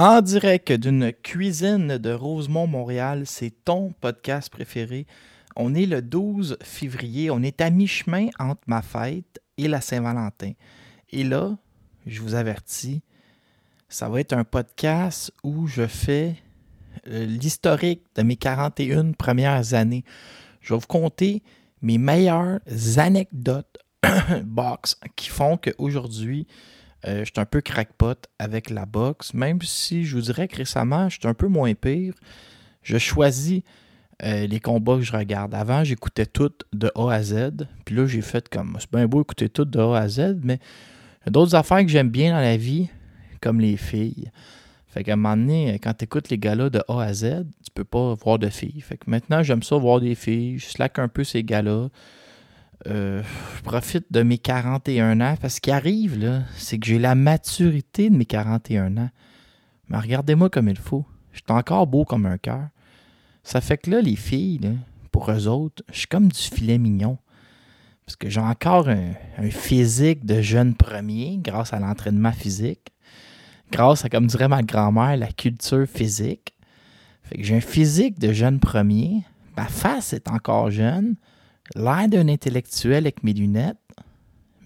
En direct d'une cuisine de Rosemont, Montréal, c'est ton podcast préféré. On est le 12 février, on est à mi-chemin entre ma fête et la Saint-Valentin. Et là, je vous avertis, ça va être un podcast où je fais euh, l'historique de mes 41 premières années. Je vais vous conter mes meilleures anecdotes box qui font qu'aujourd'hui, euh, je suis un peu crackpot avec la boxe, même si je vous dirais que récemment, je suis un peu moins pire. Je choisis euh, les combats que je regarde. Avant, j'écoutais tout de A à Z. Puis là, j'ai fait comme. C'est bien beau écouter tout de A à Z, mais il y a d'autres affaires que j'aime bien dans la vie, comme les filles. Fait qu'à un moment donné, quand tu écoutes les gars-là de A à Z, tu peux pas voir de filles. Fait que maintenant, j'aime ça voir des filles. Je slack un peu ces gars-là. Euh, je profite de mes 41 ans. Parce ce qui arrive, là, c'est que j'ai la maturité de mes 41 ans. Mais regardez-moi comme il faut. Je suis encore beau comme un cœur. Ça fait que là, les filles, pour eux autres, je suis comme du filet mignon. Parce que j'ai encore un, un, physique de jeune premier grâce à l'entraînement physique. Grâce à, comme dirait ma grand-mère, la culture physique. Fait que j'ai un physique de jeune premier. Ma face est encore jeune l'air d'un intellectuel avec mes lunettes,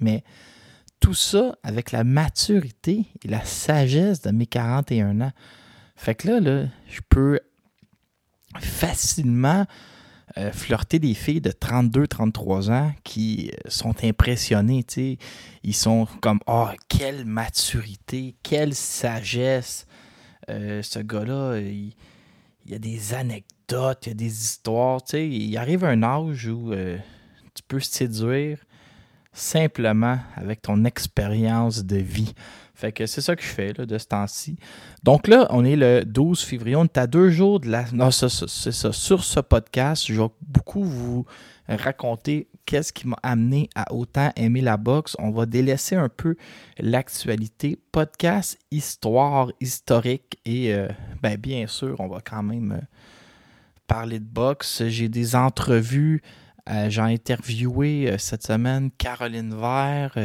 mais tout ça avec la maturité et la sagesse de mes 41 ans. Fait que là, je peux facilement euh, flirter des filles de 32-33 ans qui euh, sont impressionnées. Ils sont comme Oh, quelle maturité, quelle sagesse. Euh, ce gars-là, il y a des anecdotes, il y a des histoires. Tu sais, il arrive un âge où euh, tu peux séduire simplement avec ton expérience de vie. Fait que c'est ça que je fais là, de ce temps-ci. Donc là, on est le 12 février. On est à deux jours de la. Non, c'est ça. Sur ce podcast, je vais beaucoup vous raconter qu'est-ce qui m'a amené à autant aimer la boxe. On va délaisser un peu l'actualité. Podcast, histoire, historique et euh, ben, bien sûr, on va quand même euh, parler de boxe. J'ai des entrevues. Euh, j'ai interviewé cette semaine Caroline Vert.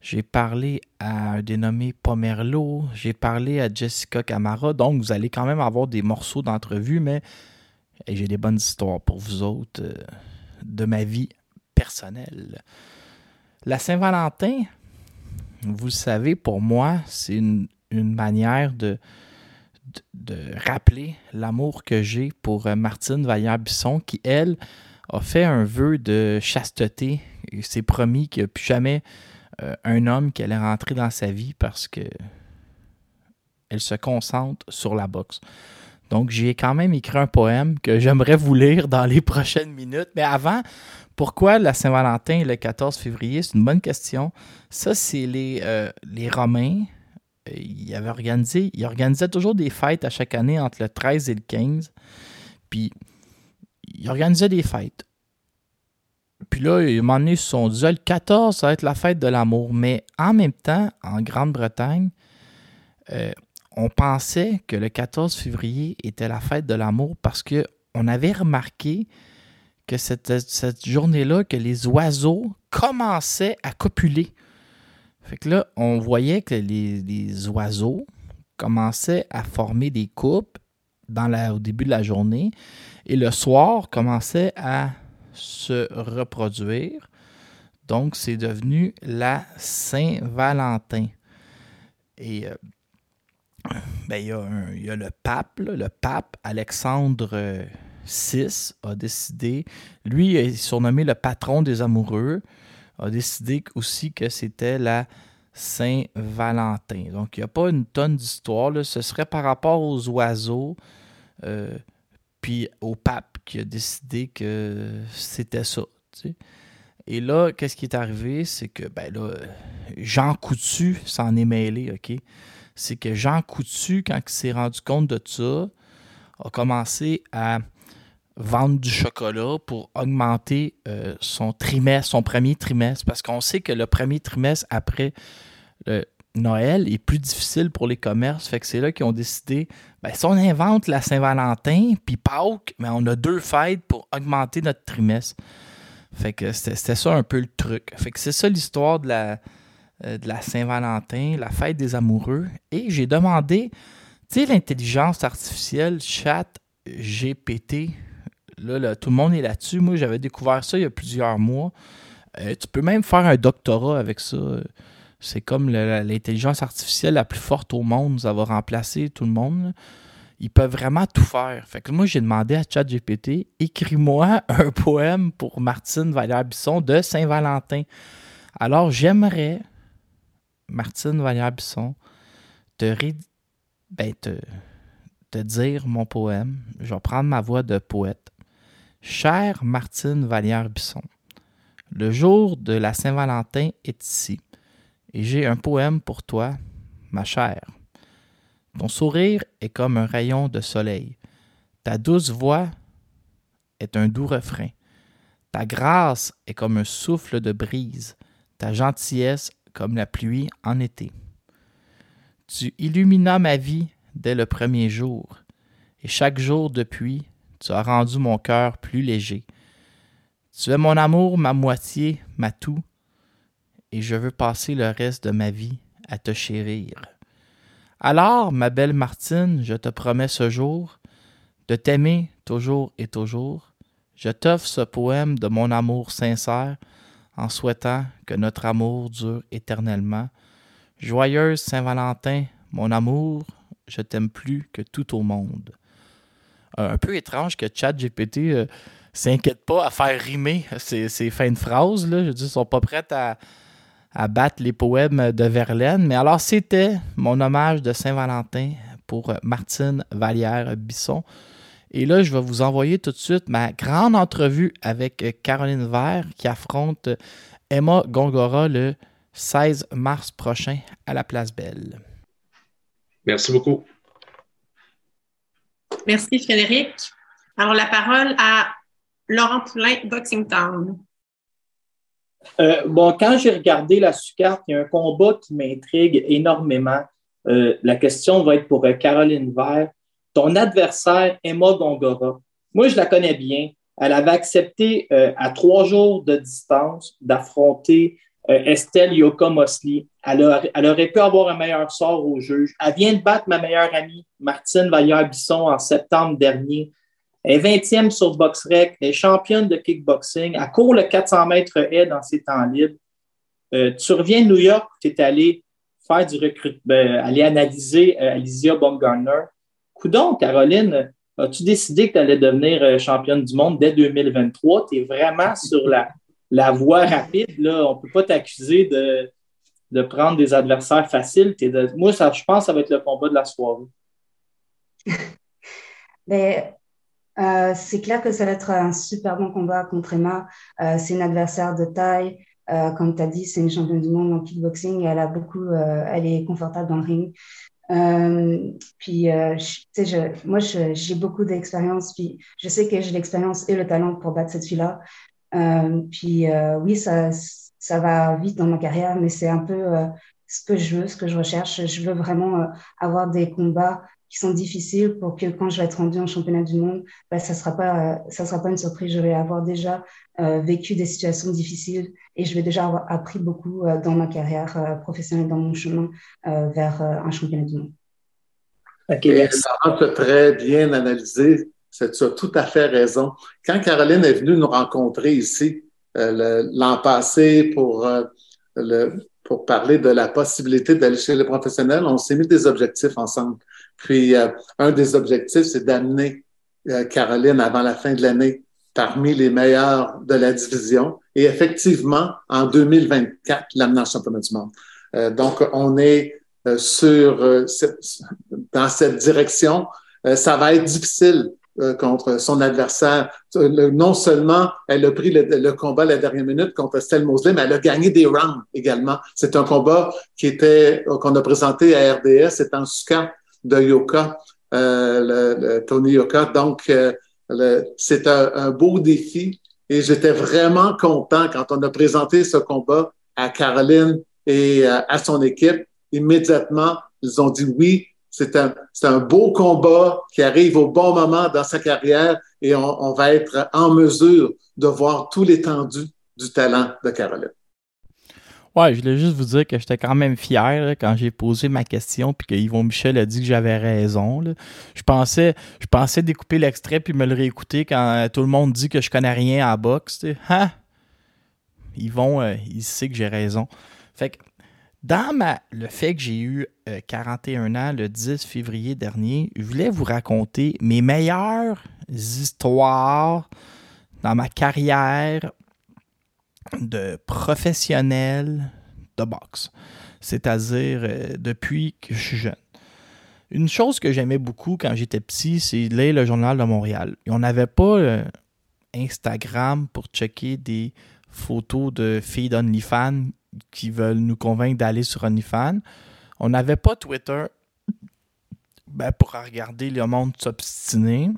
j'ai parlé à un dénommé Pomerlo. J'ai parlé à Jessica Camara. Donc, vous allez quand même avoir des morceaux d'entrevue, mais j'ai des bonnes histoires pour vous autres de ma vie personnelle. La Saint-Valentin, vous le savez, pour moi, c'est une, manière de, de, rappeler l'amour que j'ai pour euh, Martine Vallière-Bisson, qui, elle, a fait un vœu de chasteté et s'est promis qu'il n'y a plus jamais euh, un homme qui allait rentrer dans sa vie parce que elle se concentre sur la boxe. Donc, j'ai quand même écrit un poème que j'aimerais vous lire dans les prochaines minutes. Mais avant, pourquoi la Saint-Valentin le 14 février? C'est une bonne question. Ça, c'est les, euh, les Romains. Ils avaient organisé, ils organisaient toujours des fêtes à chaque année entre le 13 et le 15. Puis, ils organisaient des fêtes. Puis là, un moment donné, ils se ah, le 14, ça va être la fête de l'amour. Mais en même temps, en Grande-Bretagne, euh, on pensait que le 14 février était la fête de l'amour parce qu'on avait remarqué que cette, cette journée-là, que les oiseaux commençaient à copuler. Fait que là, on voyait que les, oiseaux commençaient à former des coupes dans la, au début de la journée et le soir commençait à se reproduire. Donc, c'est devenu la Saint-Valentin. Et euh, ben, il, y a le pape, le pape Alexandre VI a décidé, lui il est surnommé le patron des amoureux, a décidé aussi que c'était la Saint-Valentin. Donc il n'y a pas une tonne d'histoire, ce serait par rapport aux oiseaux, euh, puis au pape qui a décidé que c'était ça. Et là, qu'est-ce qui est arrivé? C'est que ben là, Jean Coutu s'en est mêlé, OK? C'est que Jean Coutu, quand il s'est rendu compte de ça, a commencé à vendre du chocolat pour augmenter euh, son trimestre, son premier trimestre, parce qu'on sait que le premier trimestre après Noël est plus difficile pour les commerces. Fait que c'est là qu'ils ont décidé, ben, si on invente la Saint-Valentin puis Pâques, ben, on a deux fêtes pour augmenter notre trimestre. Fait que c'était ça un peu le truc. Fait que c'est ça l'histoire de la, euh, de la Saint-Valentin, la fête des amoureux. Et j'ai demandé, tu sais, l'intelligence artificielle, chat GPT, Là, tout le monde est là-dessus. Moi, j'avais découvert ça il y a plusieurs mois. Euh, tu peux même faire un doctorat avec ça. C'est comme l'intelligence artificielle la plus forte au monde. Ça va remplacer tout le monde. Ils peuvent vraiment tout faire. Fait que moi, j'ai demandé à ChatGPT, écris-moi un poème pour Martine Vallière-Bisson de Saint-Valentin. Alors, j'aimerais, Martine Vallière-Bisson, te, ben, te, te dire mon poème. Je vais prendre ma voix de poète. Chère Martine Vallière-Bisson, le jour de la Saint-Valentin est ici, et j'ai un poème pour toi, ma chère. Ton sourire est comme un rayon de soleil, ta douce voix est un doux refrain, ta grâce est comme un souffle de brise, ta gentillesse comme la pluie en été. Tu illuminas ma vie dès le premier jour, et chaque jour depuis, tu as rendu mon cœur plus léger. Tu es mon amour, ma moitié, ma tout, et je veux passer le reste de ma vie à te chérir. Alors, ma belle Martine, je te promets ce jour de t'aimer toujours et toujours. Je t'offre ce poème de mon amour sincère en souhaitant que notre amour dure éternellement. Joyeuse Saint-Valentin, mon amour, je t'aime plus que tout au monde. Un peu étrange que ChatGPT ne euh, s'inquiète pas à faire rimer ces, fins de phrases. Là. Je dis, ils sont pas prêts à, battre les poèmes de Verlaine. Mais alors, c'était mon hommage de Saint-Valentin pour Martine Vallière-Bisson. Et là, je vais vous envoyer tout de suite ma grande entrevue avec Caroline Vert qui affronte Emma Gongora le 16 mars prochain à la Place Belle. Merci beaucoup. Merci Frédéric. Alors la parole à Laurent Poulain, Boxing Town. Euh, bon, quand j'ai regardé la sous-carte, il y a un combat qui m'intrigue énormément. Euh, la question va être pour euh, Caroline Vert. Ton adversaire, Emma Gongora. Moi, je la connais bien. Elle avait accepté à trois jours de distance d'affronter Estelle Yoka Mosley. Elle, aurait pu avoir un meilleur sort au juge. Elle vient de battre ma meilleure amie, Martine Vallière-Bisson, en septembre dernier. Elle est 20e sur BoxRec. Elle est championne de kickboxing. Elle court le 400 mètres haie dans ses temps libres. Euh, tu reviens de New York, tu es allé faire du recrutement, aller analyser euh, Alicia Baumgartner. Coudon, Caroline, as-tu décidé que tu allais devenir championne du monde dès 2023? Tu es vraiment sur la, la voie rapide, là, on ne peut pas t'accuser de, prendre des adversaires faciles. moi, ça, je pense que ça va être le combat de la soirée. Mais, euh, c'est clair que ça va être un super bon combat contre Emma. Euh, c'est une adversaire de taille. Euh, comme tu as dit, c'est une championne du monde en kickboxing. Elle, a beaucoup, elle est confortable dans le ring. puis, moi, j'ai beaucoup d'expérience. Puis, je sais que j'ai l'expérience et le talent pour battre cette fille-là. Euh, puis euh, oui, ça, ça va vite dans ma carrière, mais c'est un peu, euh, ce que je veux, ce que je recherche. Je veux vraiment avoir des combats qui sont difficiles pour que quand je vais être rendue en championnat du monde, bah, ça sera pas, sera pas une surprise. Je vais avoir déjà vécu des situations difficiles et je vais déjà avoir appris beaucoup dans ma carrière professionnelle, dans mon chemin vers un championnat du monde. OK, merci. très bien analysé. Tu as tout à fait raison. Quand Caroline est venue nous rencontrer ici euh, l'an passé pour, euh, pour parler de la possibilité d'aller chez les professionnels, on s'est mis des objectifs ensemble. Puis, euh, un des objectifs, c'est d'amener Caroline avant la fin de l'année parmi les meilleurs de la division et effectivement, en 2024, l'amener en championnat du monde. donc, on est sur dans cette direction, ça va être difficile contre son adversaire. non seulement elle a pris le, combat la dernière minute contre Estelle Mosley, mais elle a gagné des rounds également. C'est un combat qui était qu'on a présenté à RDS, c'est en Suka de Yoka, le, Tony Yoka. Donc, c'est un, un, beau défi et j'étais vraiment content quand on a présenté ce combat à Caroline et à son équipe immédiatement, ils ont dit oui, c'est un, beau combat qui arrive au bon moment dans sa carrière et on, va être en mesure de voir tout l'étendue du talent de Caroline. Ouais, je voulais juste vous dire que j'étais quand même fier quand j'ai posé ma question puis que Yvon Michel a dit que j'avais raison. Je pensais je pensais découper l'extrait puis me le réécouter quand tout le monde dit que je connais rien à boxe. Hein? Yvon, euh, il sait que j'ai raison. Fait que dans le fait que j'ai eu 41 euh, ans le 10 février dernier, je voulais vous raconter mes meilleures histoires dans ma carrière de professionnel de boxe, c'est-à-dire euh, depuis que je suis jeune. Une chose que j'aimais beaucoup quand j'étais petit, c'est lire le journal de Montréal. on n'avait pas euh, Instagram pour checker des photos de filles d'OnlyFans qui veulent nous convaincre d'aller sur OnlyFans. On n'avait pas Twitter ben, pour regarder le monde s'obstiner.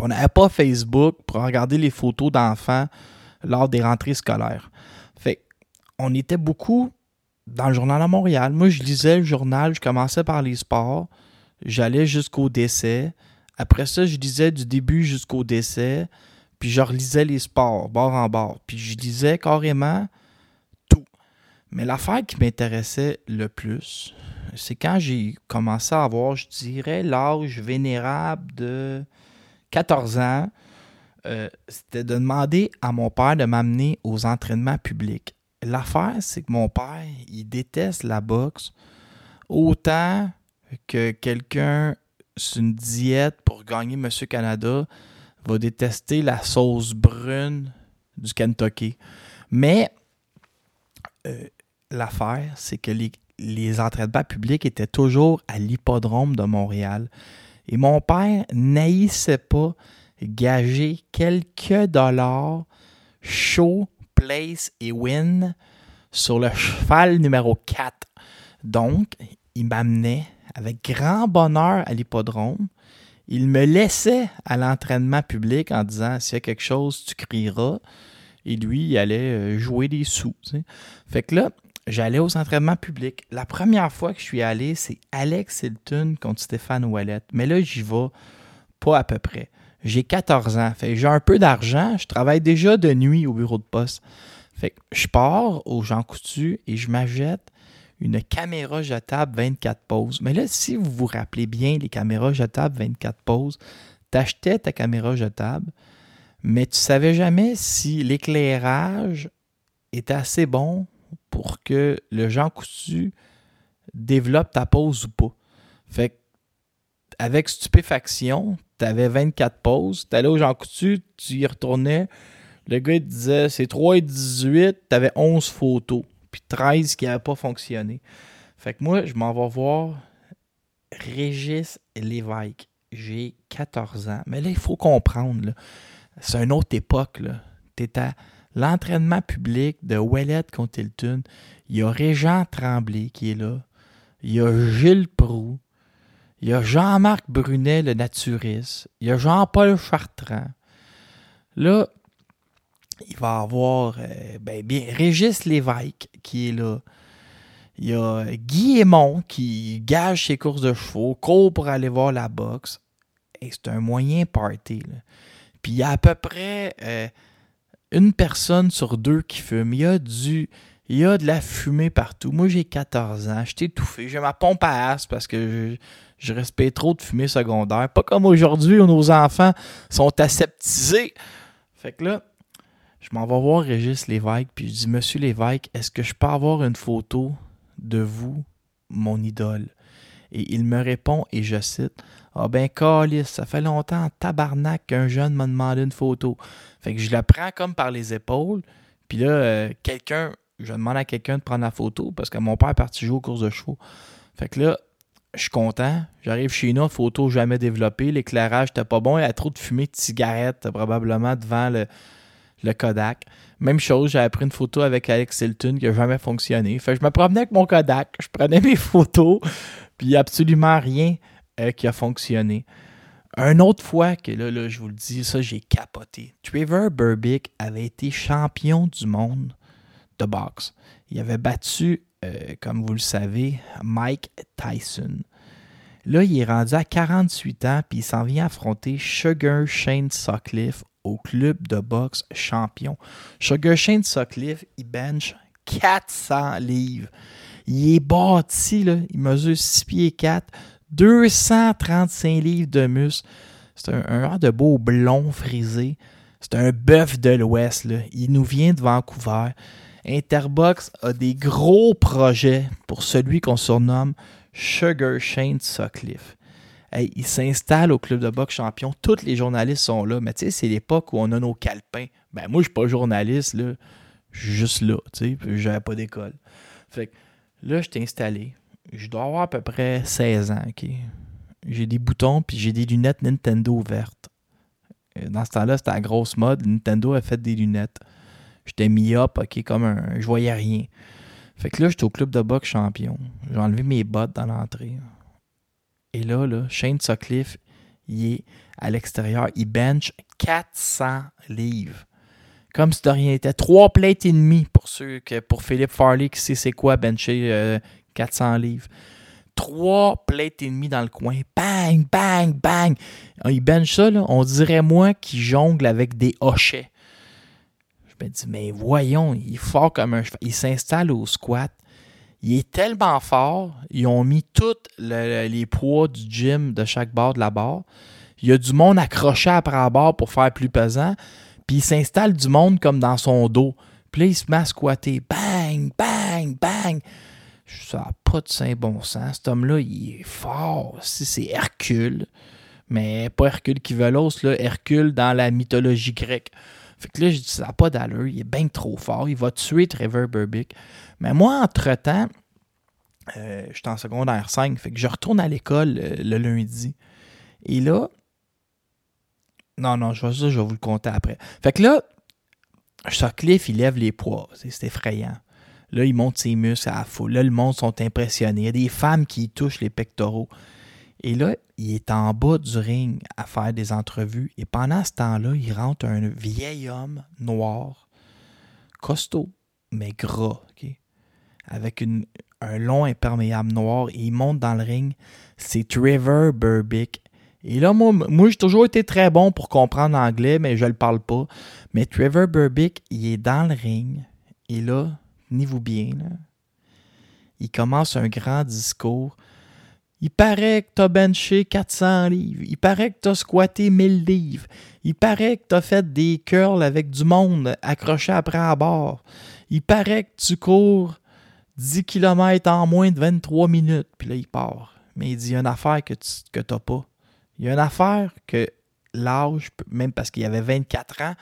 On n'avait pas Facebook pour regarder les photos d'enfants lors des rentrées scolaires. Fait on était beaucoup dans le journal à Montréal. Moi, je lisais le journal, je commençais par les sports, j'allais jusqu'au décès. Après ça, je lisais du début jusqu'au décès, puis je relisais les sports, bord en bord. Puis je lisais carrément mais l'affaire qui m'intéressait le plus, c'est quand j'ai commencé à avoir, je dirais, l'âge vénérable de 14 ans. Euh, c'était de demander à mon père de m'amener aux entraînements publics. L'affaire, c'est que mon père, il déteste la boxe autant que quelqu'un sur une diète pour gagner Monsieur Canada va détester la sauce brune du Kentucky. Mais euh, l'affaire, c'est que les, entraînements publics étaient toujours à l'hippodrome de Montréal. Et mon père n'haïssait pas gager quelques dollars show, place et win sur le cheval numéro 4. Donc, il m'amenait avec grand bonheur à l'hippodrome. Il me laissait à l'entraînement public en disant s'il y a quelque chose, tu crieras. Et lui, il allait euh, jouer des sous. Fait que là, j'allais aux entraînements publics. La première fois que je suis allé, c'est Alex Hilton contre Stéphane Ouellet. Mais là, j'y vais pas à peu près. J'ai 14 ans. Fait j'ai un peu d'argent. Je travaille déjà de nuit au bureau de poste. Fait que je pars au Jean Coutu et je m'achète une caméra jetable 24 poses. Mais là, si vous vous rappelez bien les caméras jetables 24 poses, t'achetais ta caméra jetable, mais tu savais jamais si l'éclairage était assez bon pour que le Jean Coutu développe ta pose ou pas. Fait que, avec stupéfaction, tu avais 24 poses, tu allais au Jean Coutu, tu y retournais, le gars il disait c'est 3 et 18, tu avais 11 photos, puis 13 qui n'avaient pas fonctionné. Fait que moi, je m'en vais voir Régis Lévesque. J'ai 14 ans. Mais là, il faut comprendre, c'est une autre époque. Tu l'entraînement public de Ouellet contre il y a Régent Tremblay qui est là, il y a Gilles Proux, il y a Jean-Marc Brunet, le naturiste, il y a Jean-Paul Chartrand. Là, il va y avoir euh, ben, Régis Lévesque qui est là. Il y a Guy Aymon qui gage ses courses de chevaux, court pour aller voir la boxe. Et c'est un moyen party. Puis il y a à peu près euh, une personne sur deux qui fume. Il y a du. Il y a de la fumée partout. Moi, j'ai 14 ans. Je étouffé. J'ai ma pompe à as parce que je, je respecte trop de fumée secondaire. Pas comme aujourd'hui où nos enfants sont aseptisés. Fait que là, je m'en vais voir Régis Lévesque. Puis je dis Monsieur Lévesque, est-ce que je peux avoir une photo de vous, mon idole? Et il me répond, et je cite ah ben, calice, ça fait longtemps, tabarnak, qu'un jeune m'a demandé une photo. Fait que je la prends comme par les épaules. Puis là, euh, quelqu'un, je demande à quelqu'un de prendre la photo parce que mon père est parti jouer aux courses de chevaux. Fait que là, je suis content. J'arrive chez nous, photo jamais développée. L'éclairage n'était pas bon. Il y a trop de fumée de cigarette probablement devant le, le Kodak. Même chose, j'avais pris une photo avec Alex Hilton qui n'a jamais fonctionné. Fait que je me promenais avec mon Kodak, je prenais mes photos, puis absolument rien euh, qui a fonctionné. Une autre fois que là, là je vous le dis, ça j'ai capoté. Trevor Burbick avait été champion du monde de boxe. Il avait battu, euh, comme vous le savez, Mike Tyson. Là, il est rendu à 48 ans, puis il s'en vient affronter Sugar Shane Sutcliffe au club de boxe champion. Sugar Shane Sutcliffe, il bench 400 livres. Il est bâti, là, il mesure 6 pieds 4, 235 livres de muscle. C'est un, de beau blond frisé. C'est un bœuf de l'Ouest. Il nous vient de Vancouver. Interbox a des gros projets pour celui qu'on surnomme Sugar Shane Sutcliffe. il s'installe au club de boxe champion. Tous les journalistes sont là. Mais tu sais, c'est l'époque où on a nos calepins. Ben moi, je suis pas journaliste. Je suis juste là. Tu sais, j'avais pas d'école. Là, je t'ai installé je dois avoir à peu près 16 ans, OK? J'ai des boutons, puis j'ai des lunettes Nintendo vertes. Dans ce temps-là, c'était la grosse mode. Nintendo a fait des lunettes. J'étais mis up, OK, comme un... Je voyais rien. Fait que là, j'étais au club de boxe champion. J'ai enlevé mes bottes dans l'entrée. Et là, là, Shane Sutcliffe, il est à l'extérieur. Il bench 400 livres. Comme si de rien n'était. Trois plates et demi pour ceux que, pour Philippe Farley qui sait c'est quoi bencher euh, 400 livres. Trois plates et demi dans le coin. Bang, bang, bang. Ah, il bench ça, on dirait moi qui jongle avec des hochets. Je me dis, mais voyons, il est fort comme un cheval. Il s'installe au squat. Il est tellement fort, ils ont mis tous les poids du gym de chaque bord de la barre. Il y a du monde accroché après la barre pour faire plus pesant. Puis il s'installe du monde comme dans son dos. Puis là, il se met à squatter. Bang, bang, bang. Ça n'a pas de saint bon sens. Cet homme-là, il est fort. C'est Hercule. Mais pas Hercule qui veut l'os. Hercule dans la mythologie grecque. Fait que là, je dis, ça n'a pas d'allure. Il est bien trop fort. Il va tuer Trevor Burbick. Mais moi, entre-temps, euh, je suis en secondaire 5. Fait que je retourne à l'école euh, le lundi. Et là, non, non, je vais, je vais vous le compter après. Fait que là, Sutcliffe, il lève les poids. C'est effrayant. Là, il monte ses muscles à la foule. Là, le monde sont impressionnés. Il y a des femmes qui touchent les pectoraux. Et là, il est en bas du ring à faire des entrevues. Et pendant ce temps-là, il rentre un vieil homme noir, costaud, mais gras, avec un long imperméable noir. Et il monte dans le ring. C'est Trevor Burbick. Et là, moi, moi j'ai toujours été très bon pour comprendre l'anglais, mais je ne le parle pas. Mais Trevor Burbick, il est dans le ring. Et là, tenez-vous bien, il commence un grand discours. Il paraît que t'as benché 400 livres. Il paraît que t'as squatté 1000 livres. Il paraît que t'as fait des curls avec du monde accroché après à bord. Il paraît que tu cours 10 km en moins de 23 minutes. Puis là, il part. Mais il dit, il y a une affaire que tu que t'as pas. Il y a une affaire que l'âge, même parce qu'il avait 24 ans,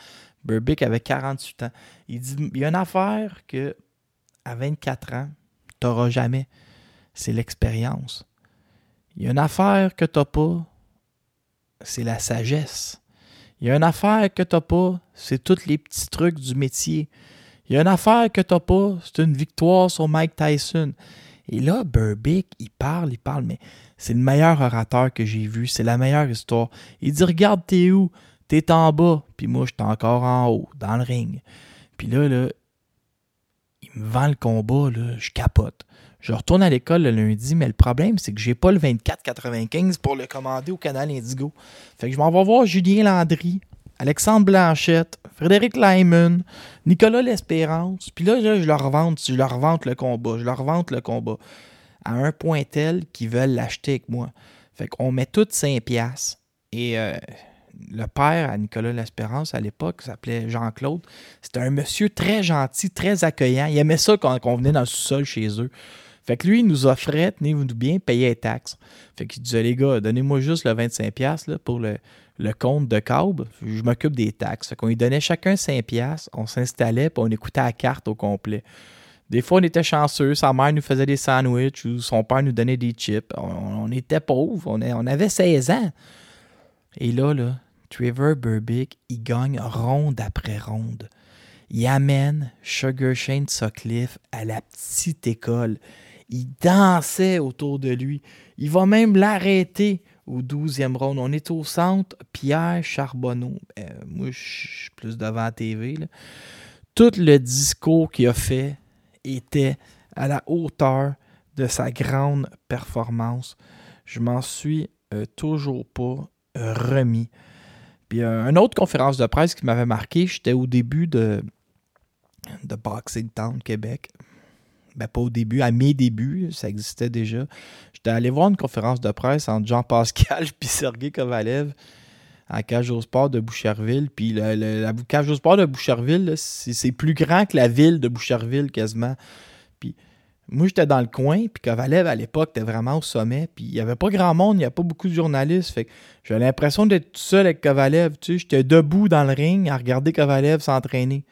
Burbick avait 48 ans. Il dit, il y a une affaire que à 24 ans, tu n'auras jamais. C'est l'expérience. Il y a une affaire que tu n'as pas, c'est la sagesse. Il y a une affaire que tu n'as pas, c'est tous les petits trucs du métier. Il y a une affaire que tu n'as pas, c'est une victoire sur Mike Tyson. Et là, Burbick, il parle, il parle, mais c'est le meilleur orateur que j'ai vu, c'est la meilleure histoire. Il dit Regarde, t'es où? T'es en bas, puis moi, je suis encore en haut, dans le ring. Puis là, là, vend le combat, je capote. Je retourne à l'école le lundi, mais le problème, c'est que j'ai pas le 24,95 pour le commander au canal Indigo. Fait que je m'en vais voir Julien Landry, Alexandre Blanchette, Frédéric Lyman, Nicolas L'Espérance. Puis là, je leur vente le combat, je leur vente le combat. À un point tel qu'ils veulent l'acheter avec moi. Fait qu'on met toutes 5 piastres. Et euh, le père à Nicolas L'Espérance à l'époque s'appelait Jean-Claude. C'était un monsieur très gentil, très accueillant. Il aimait ça quand on venait dans le sous-sol chez eux. Fait que lui, il nous offrait, tenez-vous bien, payer les taxes. Fait qu'il disait, les gars, donnez-moi juste le 25$ là, pour le, compte de câble. Je m'occupe des taxes. Fait qu'on lui donnait chacun 5$, on s'installait, puis on écoutait la carte au complet. Des fois, on était chanceux. Sa mère nous faisait des sandwichs ou son père nous donnait des chips. On, était pauvres. On, on, avait 16 ans. Et là, là, Trevor Burbick, il gagne ronde après ronde. Il amène Sugar Shane Sutcliffe à la petite école. Il dansait autour de lui. Il va même l'arrêter au 12e round. On est au centre, Pierre Charbonneau. Euh, moi, je suis plus devant la TV. Tout le discours qu'il a fait était à la hauteur de sa grande performance. Je m'en suis euh, toujours pas remis. Puis une autre conférence de presse qui m'avait marqué, j'étais au début de, de Boxing Town Québec ben, pas au début, à mes débuts, ça existait déjà. J'étais allé voir une conférence de presse entre Jean Pascal et Sergei Kovalev à Cage de Boucherville. Puis la Cage de Boucherville, c'est plus grand que la ville de Boucherville quasiment. Moi, j'étais dans le coin, puis Kovalev, à l'époque, était vraiment au sommet. Puis il n'y avait pas grand monde, il n'y a pas beaucoup de journalistes. Fait que j'avais l'impression d'être tout seul avec Kovalev. Tu sais, j'étais debout dans le ring à regarder Kovalev s'entraîner.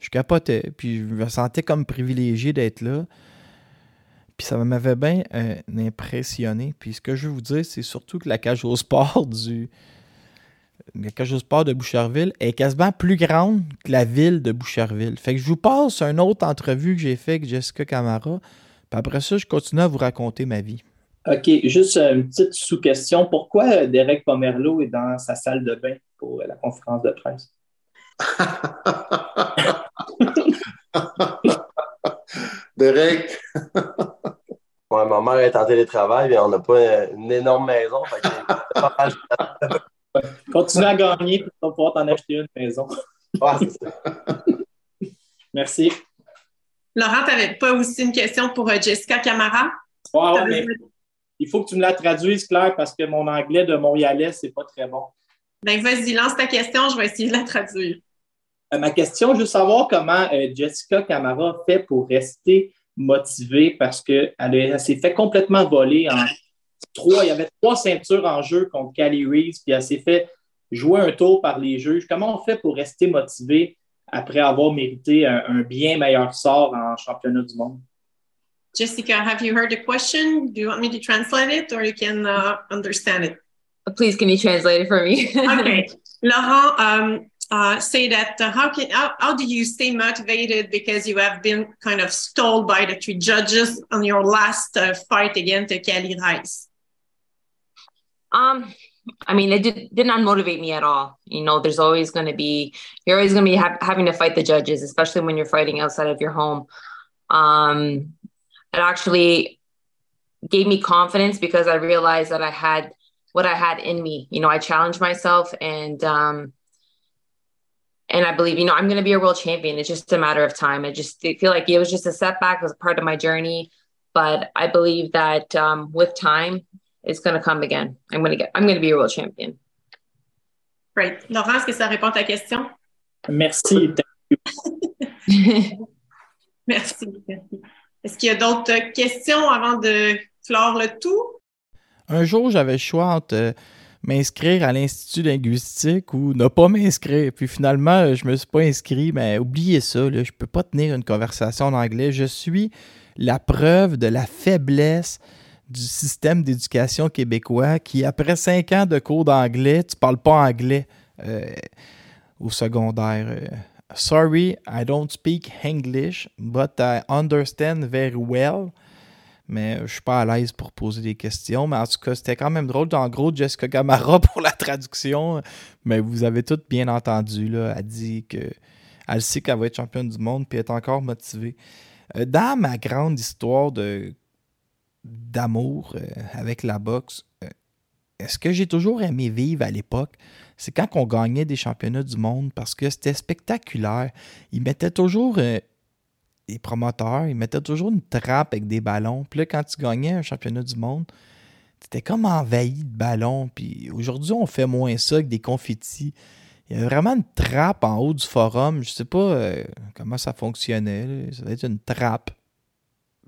Je capotais, puis je me sentais comme privilégié d'être là. Puis ça m'avait bien euh, impressionné. Puis ce que je veux vous dire, c'est surtout que la cage au sport du. Cage au sport de Boucherville est quasiment plus grande que la ville de Boucherville. Fait que je vous passe une autre entrevue que j'ai faite avec Jessica Camara. Puis après ça, je continue à vous raconter ma vie. OK, juste euh, une petite sous-question. Pourquoi Derek Pomerleau est dans sa salle de bain pour la conférence de presse? Derek? ouais, ma mère est en télétravail et on n'a pas une énorme maison. Continue à gagner pour pouvoir t'en acheter une maison. Merci. Laurent, tu n'avais pas aussi une question pour euh, Jessica Camara? il faut que tu me la traduises, Claire, parce que mon anglais de Montréalais, c'est pas très bon. Ben, vas-y, lance ta question, je vais essayer de la traduire. Euh, ma question, je veux savoir comment euh, Jessica Camara fait pour rester motivée parce qu'elle s'est fait complètement voler en trois. Il y avait trois ceintures en jeu contre Cali Reeves, puis elle s'est fait jouer un tour par les juges. Comment on fait pour rester motivé après avoir mérité un, bien meilleur sort en championnat du monde? Jessica, have you heard the question? Do you want me to translate it or you can uh, understand it? Please, can you translate it for me? okay. Laurent, um, uh, say that uh, how can how, how do you stay motivated because you have been kind of stalled by the three judges on your last uh, fight against Kelly Rice? Um, I mean, it did, did not motivate me at all. You know, there's always going to be you're always going to be ha- having to fight the judges, especially when you're fighting outside of your home. Um, it actually gave me confidence because I realized that I had what I had in me. You know, I challenged myself and um, and I believe, you know, I'm going to be a world champion. It's just a matter of time. I just feel like it was just a setback, it was part of my journey. But I believe that um, with time, it's going to come again. I'm going to get, I'm going to be a world champion. Great. Laurent, est-ce que ça répond à ta question? Merci. Merci. Est-ce qu'il y a d'autres questions avant de clore le tout? Un jour, j'avais le choix entre euh, m'inscrire à l'Institut linguistique ou ne pas m'inscrire. Puis finalement, je me suis pas inscrit, mais oubliez ça, là, je peux pas tenir une conversation en anglais. Je suis la preuve de la faiblesse du système d'éducation québécois qui, après cinq ans de cours d'anglais, tu parles pas anglais euh, au secondaire. Euh, sorry, I don't speak English, but I understand very well mais je suis pas à l'aise pour poser des questions. Mais en tout cas, c'était quand même drôle. En gros, Jessica Gamara pour la traduction, mais vous avez toutes bien entendu. Là, elle dit que elle sait qu'elle va être championne du monde puis elle est encore motivée. Euh, dans ma grande histoire de d'amour euh, avec la boxe. Euh, est-ce que j'ai toujours aimé vivre à l'époque? C'est quand on gagnait des championnats du monde parce que c'était spectaculaire. Ils mettaient toujours, euh, les promoteurs, ils mettaient toujours une trappe avec des ballons. Puis là, quand tu gagnais un championnat du monde, c'était comme envahi de ballons. Puis aujourd'hui, on fait moins ça avec des confettis. Il y avait vraiment une trappe en haut du forum. Je sais pas comment ça fonctionnait. Ça devait être une trappe.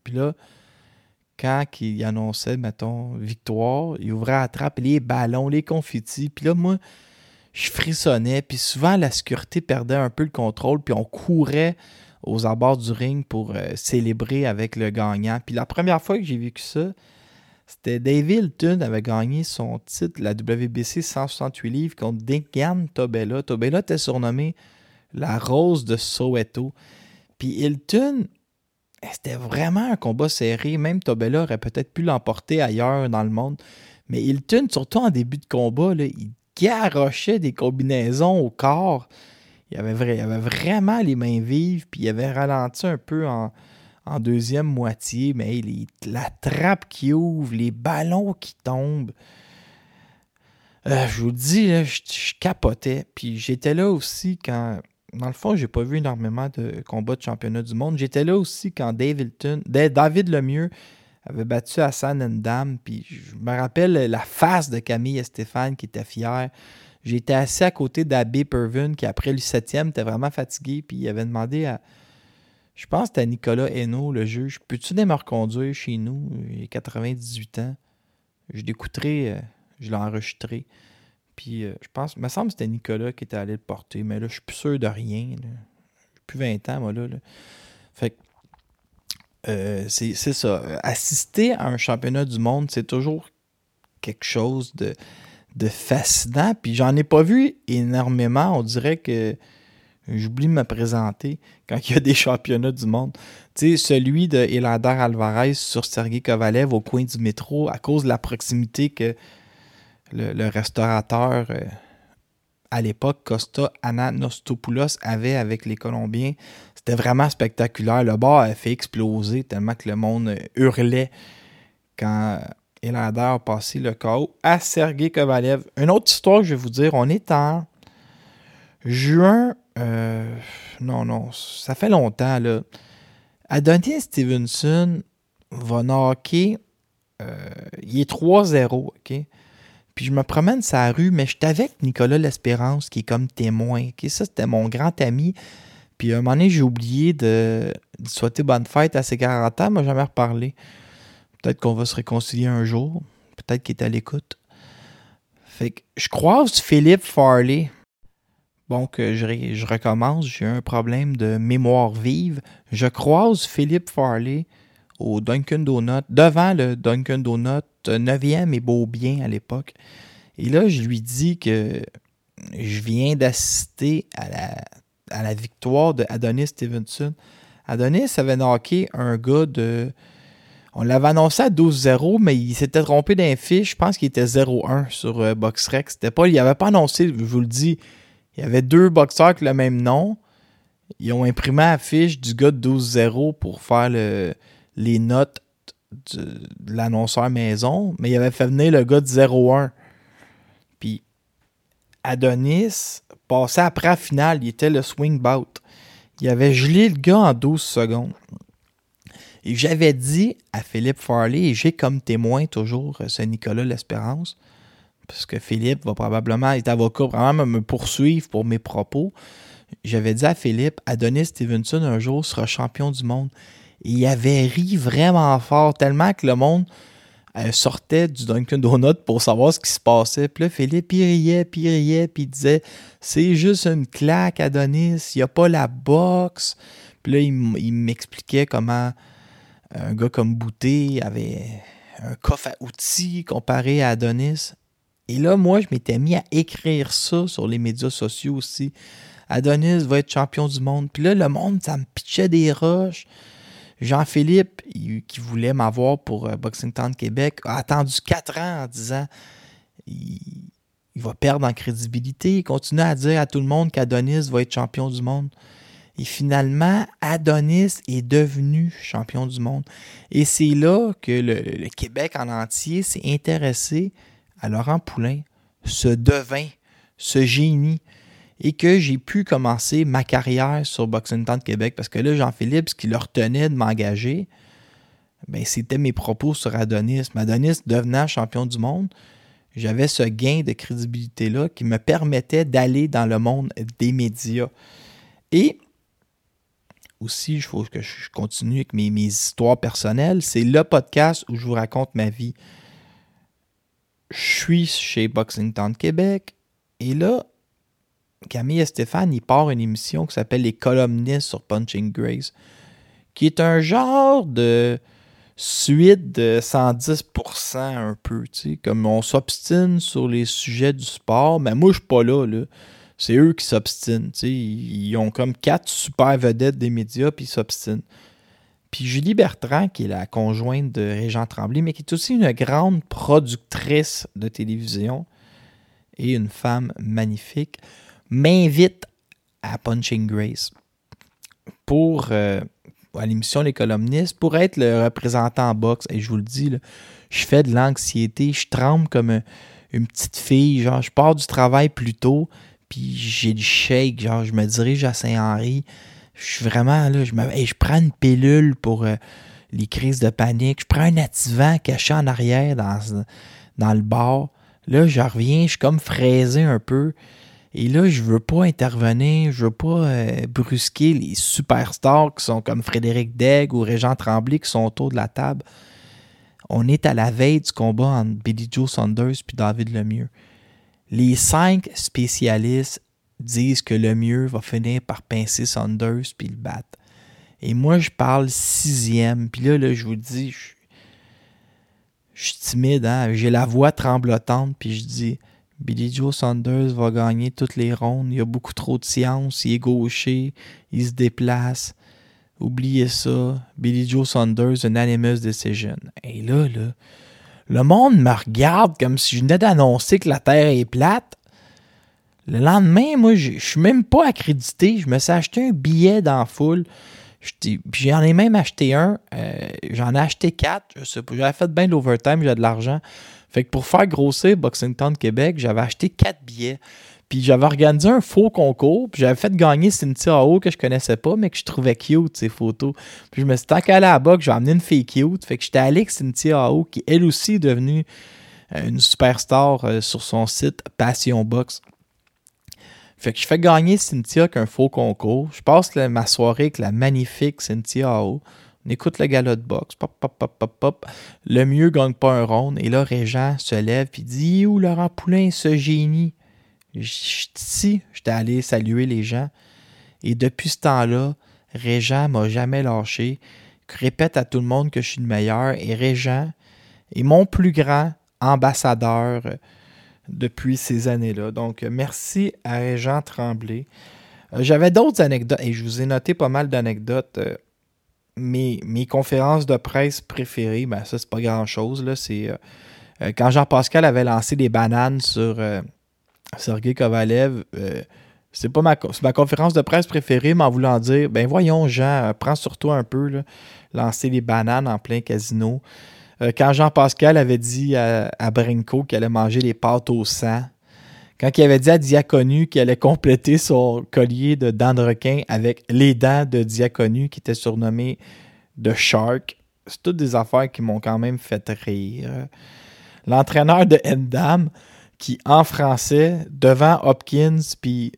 Puis là, quand il annonçait, mettons, victoire, il ouvrait la trappe, les ballons, les confettis. Puis là, moi, je frissonnais. Puis souvent, la sécurité perdait un peu le contrôle. Puis on courait aux abords du ring pour euh, célébrer avec le gagnant. Puis la première fois que j'ai vécu ça, c'était David Hilton avait gagné son titre, la WBC 168 livres, contre Dingan Tobella. Tobella était surnommé la rose de Soweto. Puis Hilton, c'était vraiment un combat serré. Même Tobella aurait peut-être pu l'emporter ailleurs dans le monde. Mais Hilton, surtout en début de combat, il garochait des combinaisons au corps. Il avait, vraiment les mains vives, puis il avait ralenti un peu en, deuxième moitié. Mais la trappe qui ouvre, les ballons qui tombent. Euh, je vous dis, je capotais. Puis j'étais là aussi quand dans le fond, j'ai pas vu énormément de combats de championnat du monde. J'étais là aussi quand David, David Lemieux avait battu Hassan Ndam. Puis je me rappelle la face de Camille et Stéphane qui était fier. J'étais assis à côté d'Abbé Pervin qui, après le septième, était vraiment fatigué. Puis il avait demandé à. Je pense que c'était Nicolas Hainaut, le juge. Peux-tu me reconduire chez nous? A 98 ans. Je l'écouterai, euh, je l'ai enregistré. Puis euh, je pense, il me semble que c'était Nicolas qui était allé le porter, mais là, je suis plus sûr de rien. J'ai plus 20 ans, moi, là. Fait que euh, c'est ça. Assister à un championnat du monde, c'est toujours quelque chose de, de fascinant. Puis j'en ai pas vu énormément. On dirait que j'oublie de me présenter quand il y a des championnats du monde. Tu sais, celui de Elander Alvarez sur Sergei Kovalev au coin du métro, à cause de la proximité que le, restaurateur euh, à l'époque, Costa Ananostopoulos, avait avec les Colombiens. C'était vraiment spectaculaire. Le bar a fait exploser tellement que le monde euh, hurlait quand Elander a passé le chaos à Sergei Kovalev. Une autre histoire que je vais vous dire, on est en juin. Euh, non, non, ça fait longtemps. Là. Adonis Stevenson va knocker. il est 3-0, OK? Puis je me promène la rue, mais je suis avec Nicolas L'Espérance, qui est comme témoin. Ça, c'était mon grand ami. Puis à un moment donné, j'ai oublié de, souhaiter bonne fête à ses 40 ans. Moi, jamais reparlé. Peut-être qu'on va se réconcilier un jour. Peut-être qu'il est à l'écoute. Fait que je croise Philippe Farley. Bon, que je, je recommence. J'ai un problème de mémoire vive. Je croise Philippe Farley au Dunkin' Donut, devant le Dunkin' Donut, 9e et Beaubien à l'époque. Et là, je lui dis que je viens d'assister à la, à la victoire de Adonis Stevenson. Adonis avait knocké un gars de. On l'avait annoncé à 12-0, mais il s'était trompé d'un fiche. Je pense qu'il était 0-1 sur euh, BoxRec. Pas, il n'avait pas annoncé, je vous le dis. Il y avait deux boxeurs avec le même nom. Ils ont imprimé la fiche du gars de 12-0 pour faire le, les notes de, l'annonceur maison, mais il avait fait venir le gars de 0-1. Puis Adonis passait après la finale, il était le swing bout. Il avait gelé le gars en 12 secondes. Et j'avais dit à Philippe Farley, et j'ai comme témoin toujours euh, ce Nicolas L'Espérance, parce que Philippe va probablement être avocat, vraiment me poursuivre pour mes propos. J'avais dit à Philippe, Adonis Stevenson un jour sera champion du monde il avait ri vraiment fort, tellement que le monde euh, sortait du Dunkin' Donut pour savoir ce qui se passait. Puis là, Philippe, il riait, puis il riait, puis il disait C'est juste une claque, Adonis, il n'y a pas la boxe. Puis là, il m'expliquait comment un gars comme Bouté avait un coffre à outils comparé à Adonis. Et là, moi, je m'étais mis à écrire ça sur les médias sociaux aussi. Adonis va être champion du monde. Puis là, le monde, ça me pitchait des roches. Jean-Philippe, qui voulait m'avoir pour euh, Boxing Town Québec, a attendu quatre ans en disant il, va perdre en crédibilité. Il continue à dire à tout le monde qu'Adonis va être champion du monde. Et finalement, Adonis est devenu champion du monde. Et c'est là que le, Québec en entier s'est intéressé à Laurent Poulain, ce devin, ce génie, et que j'ai pu commencer ma carrière sur Boxing Town de Québec parce que là, Jean-Philippe, ce qui leur tenait de m'engager, ben, c'était mes propos sur Adonis. Adonis devenant champion du monde, j'avais ce gain de crédibilité-là qui me permettait d'aller dans le monde des médias. Et aussi, il faut que je continue avec mes, mes histoires personnelles. C'est le podcast où je vous raconte ma vie. Je suis chez Boxing Town Québec et là, Camille et Stéphane, ils partent une émission qui s'appelle Les columnistes sur Punching Grace, qui est un genre de suite de 110% un peu, tu sais, comme on s'obstine sur les sujets du sport, mais moi je suis pas là, c'est eux qui s'obstinent. Ils ont comme quatre super vedettes des médias, puis ils s'obstinent. Puis Julie Bertrand, qui est la conjointe de Régent Tremblay, mais qui est aussi une grande productrice de télévision et une femme magnifique, m'invite à Punching Grace pour euh, à l'émission Les columnistes pour être le représentant en boxe. Et je vous le dis, je fais de l'anxiété, je tremble comme une petite fille. Genre, je pars du travail plus tôt, puis j'ai du shake, genre je me dirige à Saint-Henri. Je suis vraiment là, je, prends une pilule pour euh, les crises de panique. Je prends un activant caché en arrière dans, dans le bar. Là, je reviens, je suis comme fraisé un peu. Et là, je veux pas intervenir, je veux pas euh, brusquer les superstars qui sont comme Frédéric Degg ou Régent Tremblay qui sont autour de la table. On est à la veille du combat entre Billy Joe Saunders puis David Lemieux. Les cinq spécialistes disent que le mieux va finir par pincer Saunders puis le battre. Et moi, je parle sixième. Puis là, là, je vous dis, je, suis timide, hein? j'ai la voix tremblotante, puis je dis Billy Joe Saunders va gagner toutes les rondes. Il a beaucoup trop de science. Il est gaucher. Il se déplace. Oubliez ça. Billy Joe Saunders, unanimous decision. Et là, là, le monde me regarde comme si je venais d'annoncer que la Terre est plate. Le lendemain, moi, je suis même pas accrédité. Je me suis acheté un billet dans la foule. J'en ai même acheté un. Euh, j'en ai acheté quatre. J'avais fait bien de l'overtime, j'ai de l'argent. Fait que pour faire grossir Boxing Town Québec, j'avais acheté quatre billets. Puis j'avais organisé un faux concours, puis j'avais fait gagner Cynthia haut que je connaissais pas, mais que je trouvais cute, ces photos. Puis je me suis à la boxe, j'ai amené une fille cute. Fait que j'étais allé avec Cynthia haut qui elle aussi est devenue euh, une superstar euh, sur son site Passion Box. Fait que je fais gagner Cynthia qu'un faux concours. Je passe ma soirée avec la magnifique Cynthia haut. On écoute le galop de boxe. Pop, pop, pop, pop, pop. Le mieux gagne pas un round. Et là, Régent se lève et dit Où Laurent Poulain, ce génie ici, j'étais allé saluer les gens. Et depuis ce temps-là, Régent m'a jamais lâché. Répète à tout le monde que je suis le meilleur. Et Régent est mon plus grand ambassadeur depuis ces années-là. Donc, merci à Régent Tremblay. Euh, j'avais d'autres anecdotes et je vous ai noté pas mal d'anecdotes. Euh, mes, conférences de presse préférées, ben ça, c'est pas grand-chose. C'est euh, quand Jean-Pascal avait lancé des bananes sur Sergei Kovalev, euh, c'est pas ma, conférence de presse préférée, mais en voulant dire, ben voyons Jean, euh, prends sur toi un peu, lancer les bananes en plein casino. Euh, quand Jean-Pascal avait dit à, Brinko qu'il allait manger les pâtes au sang, quand il avait dit à Diaconu qu'il allait compléter son collier de dents de requin avec les dents de Diaconu qui était surnommé The Shark, c'est toutes des affaires qui m'ont quand même fait rire. L'entraîneur de Endam, qui, en français, devant Hopkins puis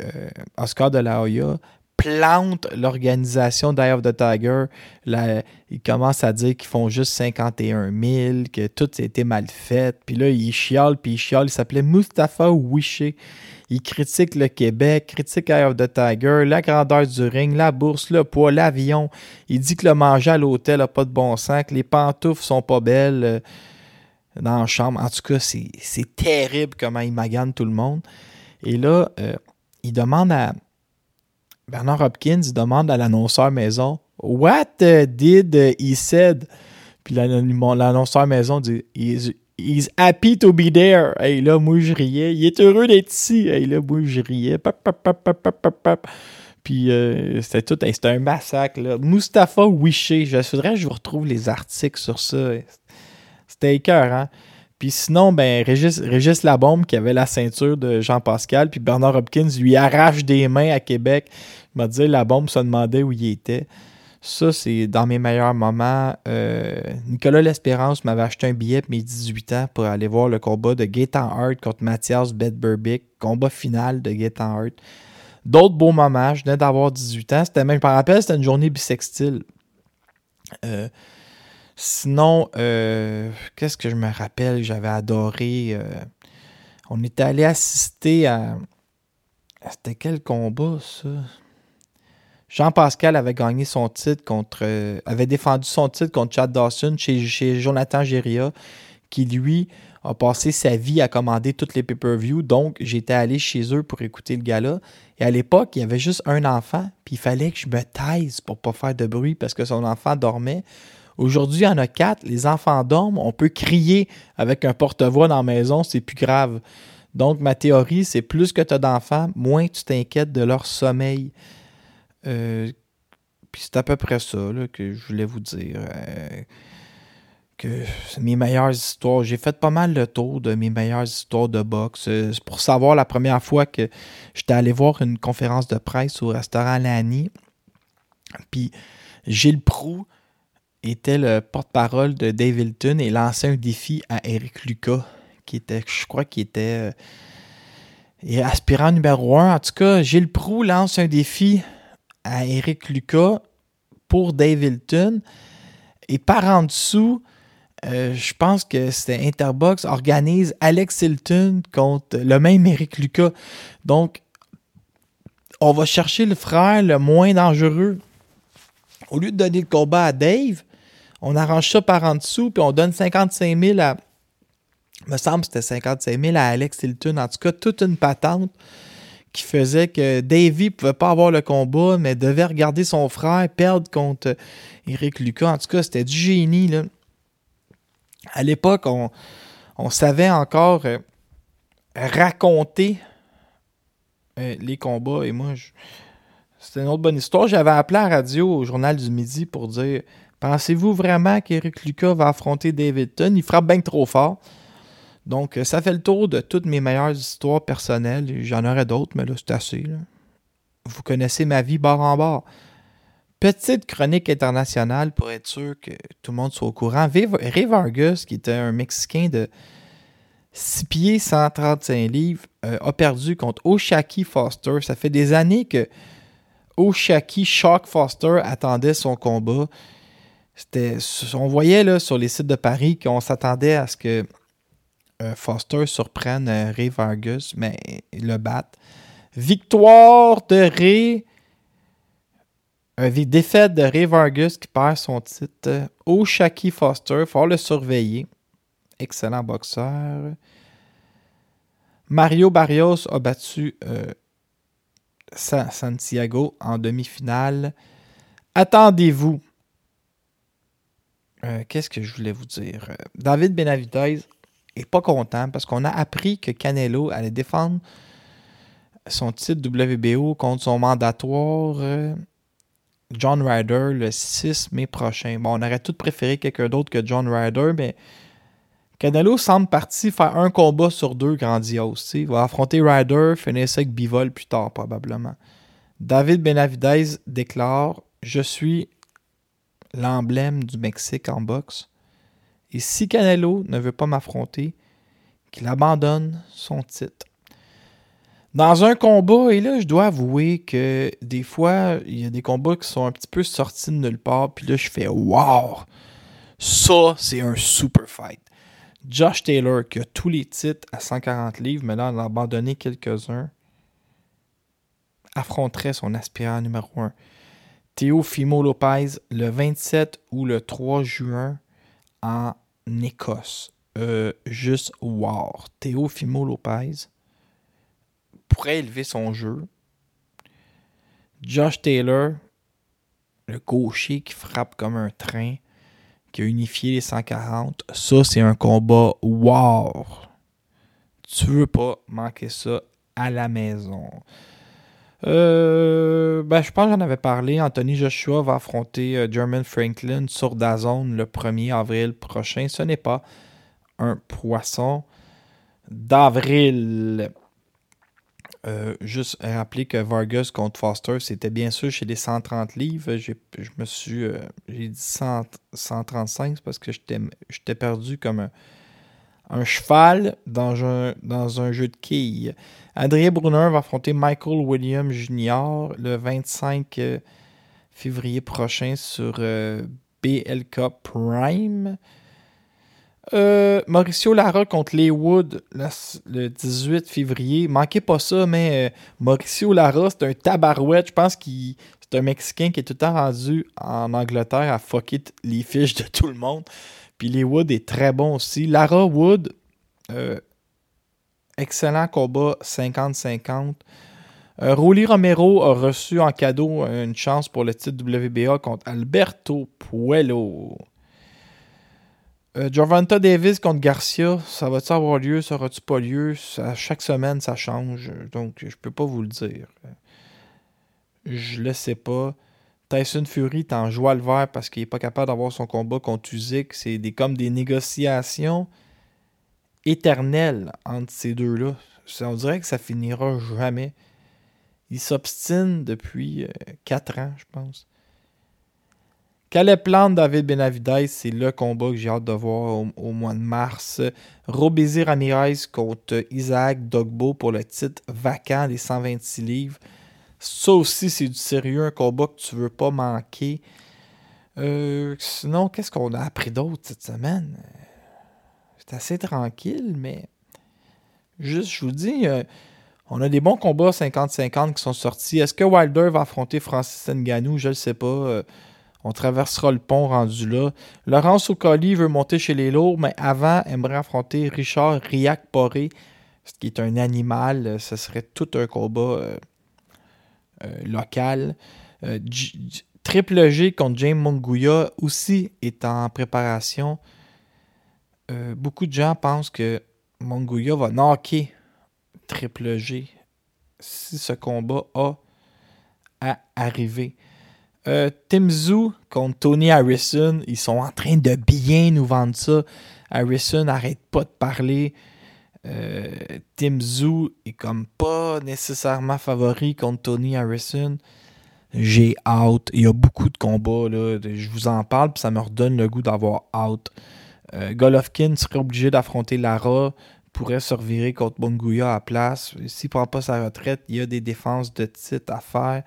euh, Oscar de la Hoya, plante l'organisation d'Eye of the Tiger. Là, ils commencent à dire qu'ils font juste 51 000, que tout a été mal fait. Puis là, il chiale, puis il chiale. Il s'appelait Mustapha Wiché. Il critique le Québec, critique Eye of the Tiger, la grandeur du ring, la bourse, le poids, l'avion. Il dit que le manger à l'hôtel n'a pas de bon sens, que les pantoufles sont pas belles dans la chambre. En tout cas, c'est terrible comment il magane tout le monde. Et là, euh, il demande à. Bernard Hopkins, demande à l'annonceur maison What did he said? Puis l'annonceur maison dit he's, happy to be there. Et là, moi, je riais. Il est heureux d'être ici. Et là, moi, je riais. Puis euh, c'était tout, c'était un massacre. Là. Mustapha Wiché, je voudrais que je vous retrouve les articles sur ça. C'était écœurant. Puis sinon, ben, Régis, Régis Labombe, qui avait la ceinture de Jean-Pascal, puis Bernard Hopkins lui arrache des mains à Québec. M'a dit, la bombe se demandait où il était. Ça, c'est dans mes meilleurs moments. Euh, Nicolas L'Espérance m'avait acheté un billet pour mes 18 ans pour aller voir le combat de Gaetan Hart contre Mathias Bedberbic, combat final de Gaetan Hart. D'autres beaux moments, je venais d'avoir 18 ans. C'était même, je me rappelle, c'était une journée bisextile. Euh, Sinon, euh, qu'est-ce que je me rappelle? J'avais adoré. On était allé assister à. C'était quel combat, ça? Jean-Pascal avait gagné son titre contre. Euh, avait défendu son titre contre Chad Dawson chez, Jonathan Geria, qui lui a passé sa vie à commander toutes les pay-per-view. Donc, j'étais allé chez eux pour écouter le gala. Et à l'époque, il y avait juste un enfant, puis il fallait que je me taise pour pas faire de bruit parce que son enfant dormait. Aujourd'hui, il y en a quatre. Les enfants dorment. On peut crier avec un porte-voix dans la maison. C'est plus grave. Donc, ma théorie, c'est plus que tu as d'enfants, moins tu t'inquiètes de leur sommeil. Euh, puis c'est à peu près ça que je voulais vous dire. Euh, que mes meilleures histoires. J'ai fait pas mal le tour de mes meilleures histoires de boxe. Euh, c'est pour savoir la première fois que j'étais allé voir une conférence de presse au restaurant Lani. Puis Gilles Proux était le porte-parole de Dave Hilton et lançait un défi à Eric Lucas, qui était, je crois qu'il était euh, aspirant numéro un. En tout cas, Gilles Proux lance un défi à Eric Lucas pour Dave Hilton. Et par en dessous, euh, je pense que c'était Interbox organise Alex Hilton contre le même Eric Lucas. Donc, on va chercher le frère le moins dangereux. Au lieu de donner le combat à Dave, on arrange ça par en dessous, puis on donne 55 000 à. me semble que c'était 55 000 à Alex Hilton. En tout cas, toute une patente qui faisait que Davy pouvait pas avoir le combat, mais devait regarder son frère perdre contre Eric Lucas. En tout cas, c'était du génie. Là. À l'époque, on, savait encore euh, raconter euh, les combats. Et moi, c'était une autre bonne histoire. J'avais appelé à la radio au Journal du Midi pour dire Pensez-vous vraiment qu'Eric Lucas va affronter Davidton? Il frappe bien trop fort. Donc, euh, ça fait le tour de toutes mes meilleures histoires personnelles. J'en aurais d'autres, mais là, c'est assez. Vous connaissez ma vie bord en bord. Petite chronique internationale pour être sûr que tout le monde soit au courant. Ray Vargas, qui était un Mexicain de 6 pieds 135 livres, euh, a perdu contre Oshaki Foster. Ça fait des années que Oshaki Shock Foster attendait son combat on voyait sur les sites de Paris qu'on s'attendait à ce que Foster surprenne euh, Ray Vargas, mais le batte. Victoire de Ray. défaite de Ray Vargas qui perd son titre. Au Shaki Foster, il faut le surveiller. Excellent boxeur. Mario Barrios a battu euh, Santiago en demi-finale. Attendez-vous euh, qu'est-ce que je voulais vous dire? Euh, David Benavidez est pas content parce qu'on a appris que Canelo allait défendre son titre WBO contre son mandatoire euh, John Ryder le 6 mai prochain. Bon, on aurait tout préféré quelqu'un d'autre que John Ryder, mais Canelo semble parti faire un combat sur deux grandiose. Il va affronter Ryder, finir ça avec Bivol plus tard probablement. David Benavidez déclare Je suis l'emblème du Mexique en boxe. Et si Canelo ne veut pas m'affronter, qu'il abandonne son titre. Dans un combat, et là, je dois avouer que des fois, il y a des combats qui sont un petit peu sortis de nulle part, puis là, je fais Wow! Ça, c'est un super fight. Josh Taylor, qui a tous les titres à 140 livres, mais là, on a abandonné quelques-uns, affronterait son aspirant numéro 1. Fimo Lopez le 27 ou le 3 juin en Écosse. Euh, juste wow. Fimo Lopez pourrait élever son jeu. Josh Taylor, le gaucher qui frappe comme un train, qui a unifié les 140. Ça, c'est un combat wow. Tu veux pas manquer ça à la maison. Euh, ben, je pense que j'en avais parlé. Anthony Joshua va affronter euh, German Franklin sur Dazone le 1er avril prochain. Ce n'est pas un poisson d'avril. Euh, juste rappeler que Vargas contre Foster, c'était bien sûr chez les 130 livres. Je me suis. J'ai dit 135 parce que j'étais perdu comme un, un cheval dans un, jeu de quilles. Adrien Brunner va affronter Michael Williams Jr. le 25 euh, février prochain sur euh, BLK Prime. Euh, Mauricio Lara contre Wood le 18 février. Manquez pas ça, mais Mauricio Lara, c'est un tabarouette. Je pense qu'il c'est un Mexicain qui est tout le temps rendu en Angleterre à fucker les fiches de tout le monde. Puis Wood est très bon aussi. Lara Wood, euh, excellent combat 50-50. Euh, Romero a reçu en cadeau une chance pour le titre WBA contre Alberto Puello. Euh, Davis contre Garcia, ça va-tu avoir lieu, ça aura-tu pas lieu? chaque semaine, ça change, donc je peux pas vous le dire. Je le sais pas. Tyson Fury est en joie le vert parce qu'il n'est pas capable d'avoir son combat contre Usyk. C'est des, comme des négociations éternelles entre ces deux-là. On dirait que ça finira jamais. Il s'obstine depuis 4 euh, ans, je pense. Calais Plante, David Benavidez, c'est le combat que j'ai hâte de voir au, mois de mars. Robézy Ramirez contre Isaac Dogbo pour le titre vacant des 126 livres. Ça aussi, c'est du sérieux, un combat que tu veux pas manquer. Euh, sinon, qu'est-ce qu'on a appris d'autre cette semaine? C'est assez tranquille, mais juste, je vous dis, euh, on a des bons combats 50-50 qui sont sortis. Est-ce que Wilder va affronter Francis Ngannou? Je ne sais pas. Euh, on traversera le pont rendu là. Laurence Ocoli veut monter chez les lourds, mais avant, aimerait affronter Richard Riac-Poré, ce qui est un animal. Ce serait tout un combat euh, local. Euh, Triple G contre James Monguia aussi est en préparation. Euh, beaucoup de gens pensent que Monguia va knocker Triple G si ce combat a à arriver. Contre Tony Harrison, ils sont en train de bien nous vendre ça. Harrison n'arrête pas de parler. Euh, Tim Zoo est comme pas nécessairement favori contre Tony Harrison. J'ai out. Il y a beaucoup de combats. Je vous en parle, puis ça me redonne le goût d'avoir out. Euh, Golovkin serait obligé d'affronter Lara, pourrait se revirer contre Bunguya à place. S'il prend pas sa retraite, il y a des défenses de titre à faire.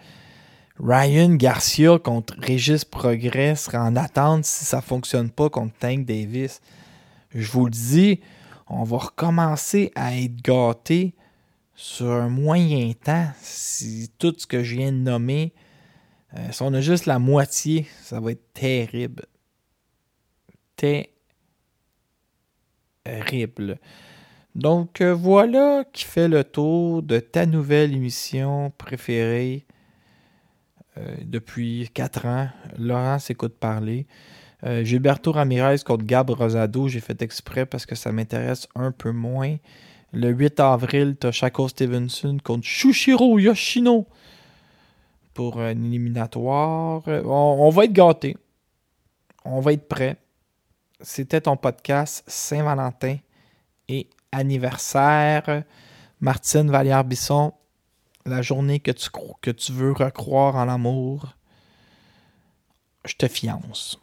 Ryan Garcia contre Régis Progrès serait en attente si ça fonctionne pas contre Tank Davis. Je vous le dis, on va recommencer à être gâté sur un moyen temps. Si tout ce que je viens de nommer, euh, si on a juste la moitié, ça va être terrible. Terrible. Donc euh, voilà qui fait le tour de ta nouvelle émission préférée euh, depuis 4 ans. Laurent s'écoute parler. Euh, Gilberto Ramirez contre Gab Rosado, j'ai fait exprès parce que ça m'intéresse un peu moins. Le 8 avril, tu as Shako Stevenson contre Shushiro Yoshino pour un éliminatoire. On, va être gâtés. On va être prêts. C'était ton podcast Saint-Valentin et anniversaire. Martine Vallière-Bisson, la journée que tu, que tu veux recroire en l'amour, je te fiance.